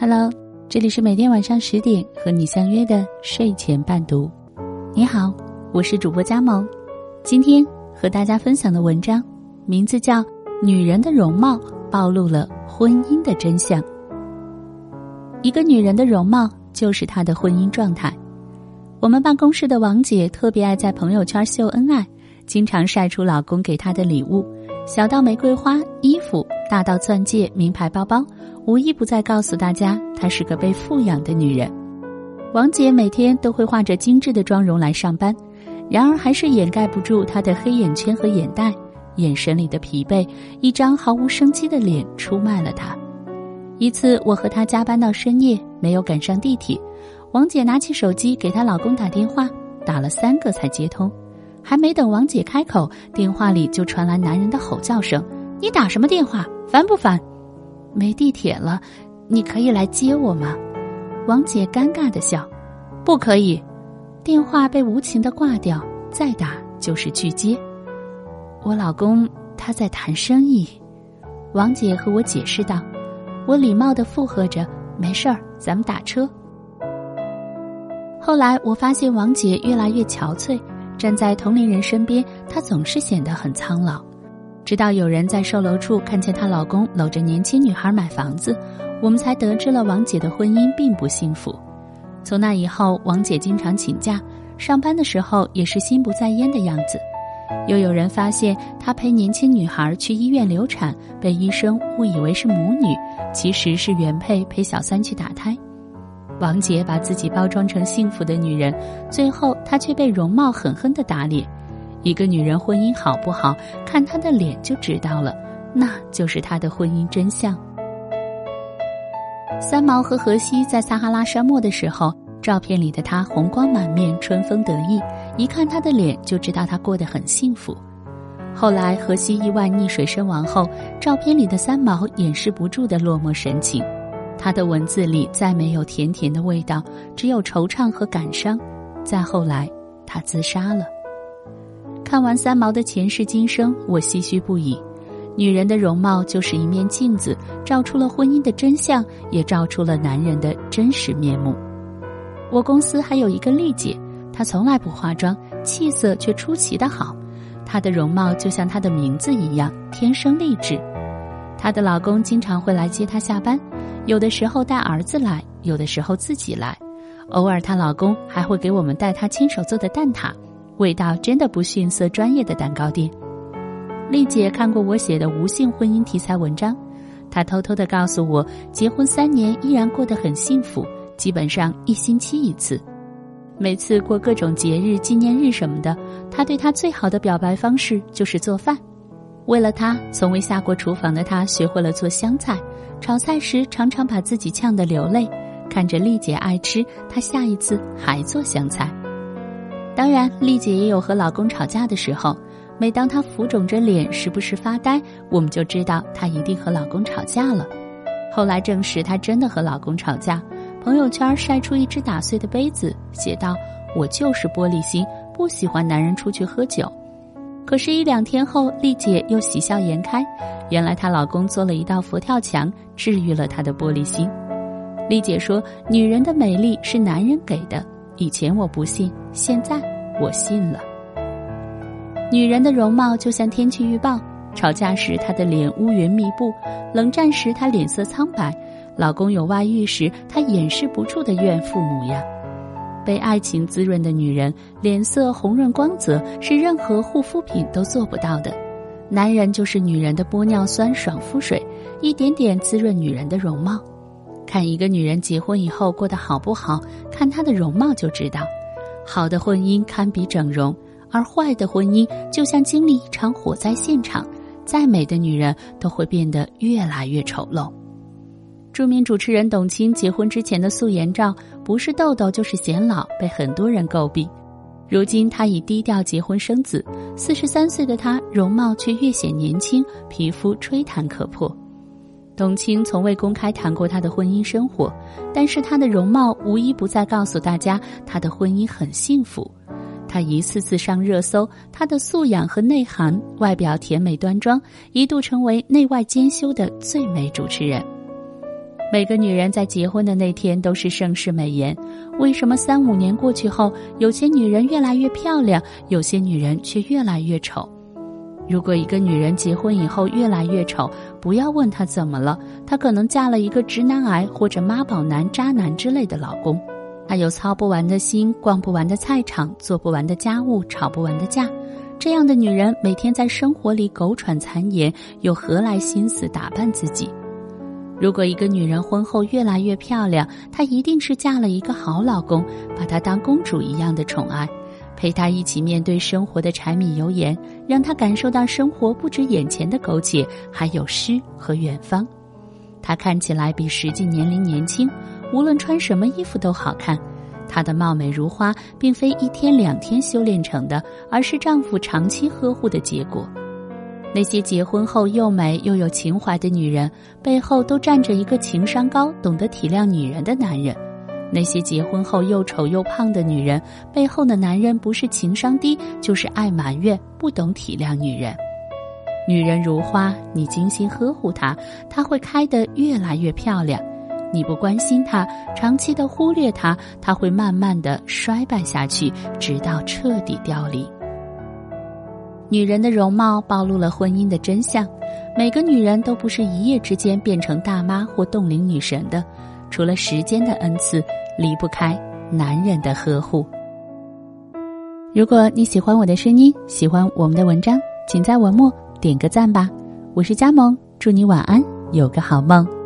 Hello，这里是每天晚上十点和你相约的睡前伴读。你好，我是主播佳萌。今天和大家分享的文章名字叫《女人的容貌暴露了婚姻的真相》。一个女人的容貌就是她的婚姻状态。我们办公室的王姐特别爱在朋友圈秀恩爱，经常晒出老公给她的礼物，小到玫瑰花、衣服，大到钻戒、名牌包包。无一不在告诉大家，她是个被富养的女人。王姐每天都会化着精致的妆容来上班，然而还是掩盖不住她的黑眼圈和眼袋，眼神里的疲惫，一张毫无生机的脸出卖了她。一次，我和她加班到深夜，没有赶上地铁，王姐拿起手机给她老公打电话，打了三个才接通，还没等王姐开口，电话里就传来男人的吼叫声：“你打什么电话？烦不烦？”没地铁了，你可以来接我吗？王姐尴尬的笑，不可以。电话被无情的挂掉，再打就是拒接。我老公他在谈生意。王姐和我解释道，我礼貌的附和着，没事儿，咱们打车。后来我发现王姐越来越憔悴，站在同龄人身边，她总是显得很苍老。直到有人在售楼处看见她老公搂着年轻女孩买房子，我们才得知了王姐的婚姻并不幸福。从那以后，王姐经常请假，上班的时候也是心不在焉的样子。又有人发现她陪年轻女孩去医院流产，被医生误以为是母女，其实是原配陪小三去打胎。王姐把自己包装成幸福的女人，最后她却被容貌狠狠的打脸。一个女人婚姻好不好，看她的脸就知道了，那就是她的婚姻真相。三毛和荷西在撒哈拉沙漠的时候，照片里的她红光满面、春风得意，一看她的脸就知道她过得很幸福。后来荷西意外溺水身亡后，照片里的三毛掩饰不住的落寞神情，她的文字里再没有甜甜的味道，只有惆怅和感伤。再后来，她自杀了。看完三毛的前世今生，我唏嘘不已。女人的容貌就是一面镜子，照出了婚姻的真相，也照出了男人的真实面目。我公司还有一个丽姐，她从来不化妆，气色却出奇的好。她的容貌就像她的名字一样，天生丽质。她的老公经常会来接她下班，有的时候带儿子来，有的时候自己来。偶尔她老公还会给我们带她亲手做的蛋挞。味道真的不逊色专业的蛋糕店。丽姐看过我写的无性婚姻题材文章，她偷偷的告诉我，结婚三年依然过得很幸福，基本上一星期一次。每次过各种节日、纪念日什么的，她对她最好的表白方式就是做饭。为了她，从未下过厨房的她学会了做香菜，炒菜时常常把自己呛得流泪。看着丽姐爱吃，她下一次还做香菜。当然，丽姐也有和老公吵架的时候。每当她浮肿着脸，时不时发呆，我们就知道她一定和老公吵架了。后来证实，她真的和老公吵架。朋友圈晒出一只打碎的杯子，写道：“我就是玻璃心，不喜欢男人出去喝酒。”可是，一两天后，丽姐又喜笑颜开。原来她老公做了一道佛跳墙，治愈了她的玻璃心。丽姐说：“女人的美丽是男人给的。”以前我不信，现在我信了。女人的容貌就像天气预报，吵架时她的脸乌云密布，冷战时她脸色苍白，老公有外遇时她掩饰不住的怨妇模样。被爱情滋润的女人，脸色红润光泽，是任何护肤品都做不到的。男人就是女人的玻尿酸爽肤水，一点点滋润女人的容貌。看一个女人结婚以后过得好不好，看她的容貌就知道。好的婚姻堪比整容，而坏的婚姻就像经历一场火灾现场，再美的女人都会变得越来越丑陋。著名主持人董卿结婚之前的素颜照，不是痘痘就是显老，被很多人诟病。如今她已低调结婚生子，四十三岁的她容貌却越显年轻，皮肤吹弹可破。董卿从未公开谈过她的婚姻生活，但是她的容貌无一不在告诉大家，她的婚姻很幸福。她一次次上热搜，她的素养和内涵，外表甜美端庄，一度成为内外兼修的最美主持人。每个女人在结婚的那天都是盛世美颜，为什么三五年过去后，有些女人越来越漂亮，有些女人却越来越丑？如果一个女人结婚以后越来越丑，不要问她怎么了，她可能嫁了一个直男癌或者妈宝男、渣男之类的老公。她有操不完的心，逛不完的菜场，做不完的家务，吵不完的架。这样的女人每天在生活里苟喘残言，又何来心思打扮自己？如果一个女人婚后越来越漂亮，她一定是嫁了一个好老公，把她当公主一样的宠爱，陪她一起面对生活的柴米油盐，让她感受到生活不止眼前的苟且，还有诗和远方。她看起来比实际年龄年轻，无论穿什么衣服都好看。她的貌美如花，并非一天两天修炼成的，而是丈夫长期呵护的结果。那些结婚后又美又有情怀的女人，背后都站着一个情商高、懂得体谅女人的男人；那些结婚后又丑又胖的女人，背后的男人不是情商低，就是爱埋怨、不懂体谅女人。女人如花，你精心呵护她，她会开得越来越漂亮；你不关心她，长期的忽略她，她会慢慢的衰败下去，直到彻底凋零。女人的容貌暴露了婚姻的真相，每个女人都不是一夜之间变成大妈或冻龄女神的，除了时间的恩赐，离不开男人的呵护。如果你喜欢我的声音，喜欢我们的文章，请在文末点个赞吧。我是佳萌，祝你晚安，有个好梦。